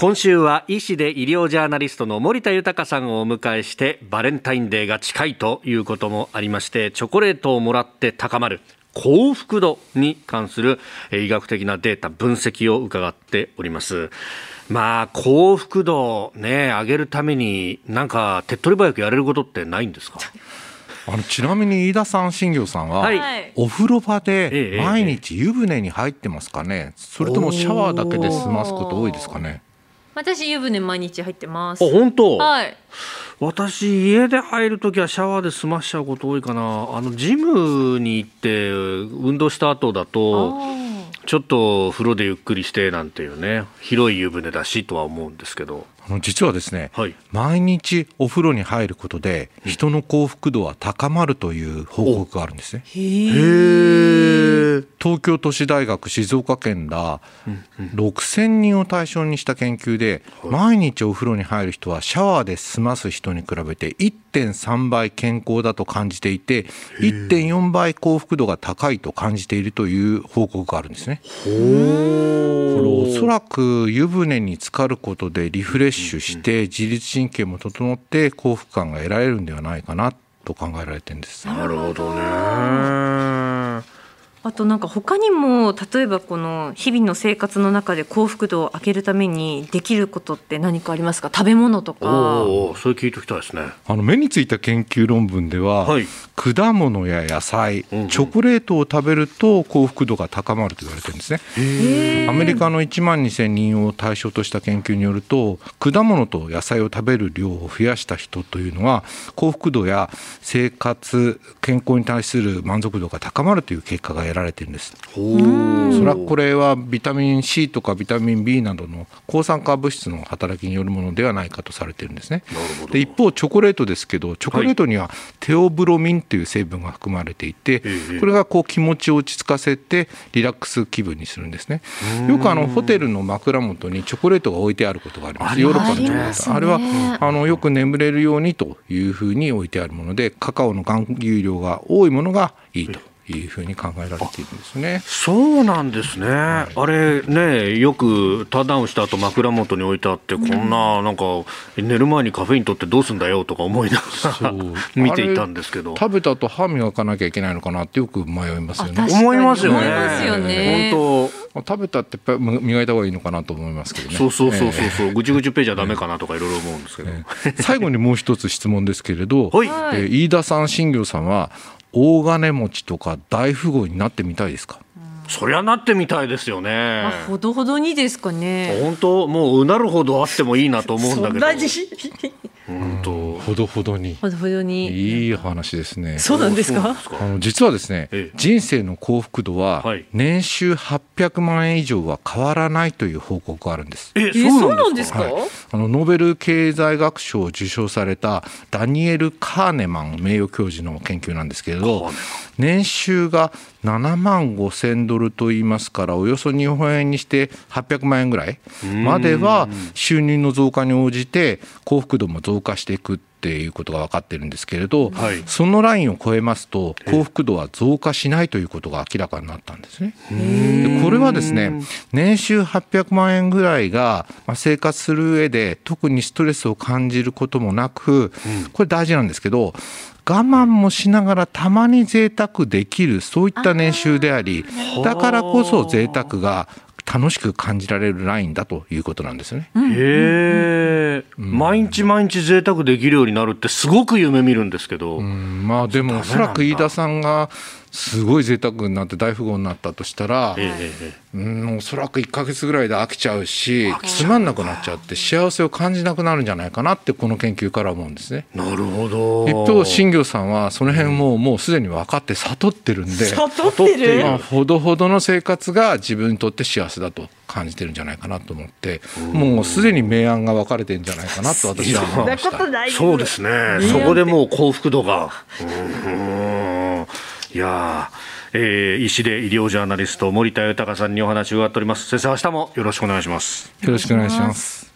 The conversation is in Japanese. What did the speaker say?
今週は医師で医療ジャーナリストの森田豊さんをお迎えしてバレンタインデーが近いということもありましてチョコレートをもらって高まる幸福度に関する医学的なデータ分析を伺っております。まあ幸福度ね上げるためになんか手っ取り早くやれることってないんですか？あのちなみに飯田さん新業さんは、はい、お風呂場で毎日湯船に入ってますかね、それともシャワーだけで済ますこと多いですかね？私湯船毎日入ってます。あ本当？はい。私家で入る時はシャワーで済ましちゃうこと多いかな。あのジムに行って運動した後だとちょっと風呂でゆっくりしてなんていうね広い湯船だしとは思うんですけど。実はですね、はい、毎日お風呂に入ることで人の幸福度は高まるという報告があるんですね。へ東京都市大学静岡県ら6000人を対象にした研究で毎日お風呂に入る人はシャワーで済ます人に比べて1.3倍健康だと感じていて1.4倍幸福度が高いと感じているという報告があるんですね。これおそらく湯船に浸かることでリフレッシュして自律神経も整って幸福感が得られるんではないかなと考えられてるんです。なるほどね。あとなんか他にも例えばこの日々の生活の中で幸福度を上げるためにできることって何かありますか？食べ物とか。おそれ聞いておきたいですね。あの目についた研究論文では、はい、果物や野菜、うんうん、チョコレートを食べると幸福度が高まると言われてるんですね。アメリカの1万2000人を対象とした研究によると果物と野菜を食べる量を増やした人というのは幸福度や生活健康に対する満足度が高まるという結果が得られてるんです。それはこれはビタミン C とかビタミン B などの抗酸化物質の働きによるものではないかとされてるんですね。で一方チョコレートですけどチョコレートにはテオブロミンという成分が含まれていて、これがこう気持ちを落ち着かせてリラックス気分にするんですね。よくあのホテルの枕元にチョコレートが置いてあることがあります。ヨーロッパのチョコレート。あれはあのよく眠れるようにというふうに置いてあるものでカカオの含有量が多いものがいいというふうに考えられているんですね。そうなんですね。はい、あれね、よくターンダウンした後枕元に置いてあって、こんななんか寝る前にカフェイン取ってどうすんだよとか思いながら 見ていたんですけど。食べた後歯磨かなきゃいけないのかなってよく迷いますよね。思いますよね。本当。食べたって磨いた方がいいのかなと思いますけどね。そうそうそうそうそう、ぐちぐちページはダメかなとかいろいろ思うんですけど。最後にもう一つ質問ですけれど、はい、えー、飯田さん、新業さんは大金持ちとか大富豪になってみたいですか？そりゃなってみたいですよね。まあ、ほどほどにですかね。本当、もううなるほどあってもいいなと思うんだけど。本当、ほどほどに。ほどほどに。いい話ですね。そうなんですか？あの実はですね、ええ、人生の幸福度は年収800万円以上は変わらないという報告があるんです。え、そうなんですか？はい、あのノーベル経済学賞を受賞されたダニエル・カーネマン名誉教授の研究なんですけれど、年収が7万5千ドルと言いますからおよそ日本円にして800万円ぐらいまでは収入の増加に応じて幸福度も増加していくっていうことが分かってるんですけれど、はい、そのラインを超えますと幸福度は増加しないということが明らかになったんですね。でこれはですね年収800万円ぐらいが生活する上で特にストレスを感じることもなくこれ大事なんですけど我慢もしながらたまに贅沢できるそういった年収でありだからこそ贅沢が楽しく感じられるラインだということなんですね。へえ、うん、毎日毎日贅沢できるようになるってすごく夢見るんですけど。うん、まあでもおそらく飯田さんがすごい贅沢になって大富豪になったとしたら、ええ、うんおそらく1か月ぐらいで飽きちゃうしつまんなくなっちゃって幸せを感じなくなるんじゃないかなってこの研究から思うんですね。なるほど。一方新業さんはその辺ももうすでに分かって悟ってるんで悟ってる、まあ、ほどほどの生活が自分にとって幸せだと感じてるんじゃないかなと思ってもうすでに明暗が分かれてるんじゃないかなと私は思いました。そうですね。そこでもう幸福度が。うんいやえー、医師で医療ジャーナリスト森田豊さんにお話を伺っております。先生明日もよろしくお願いします。よろしくお願いします。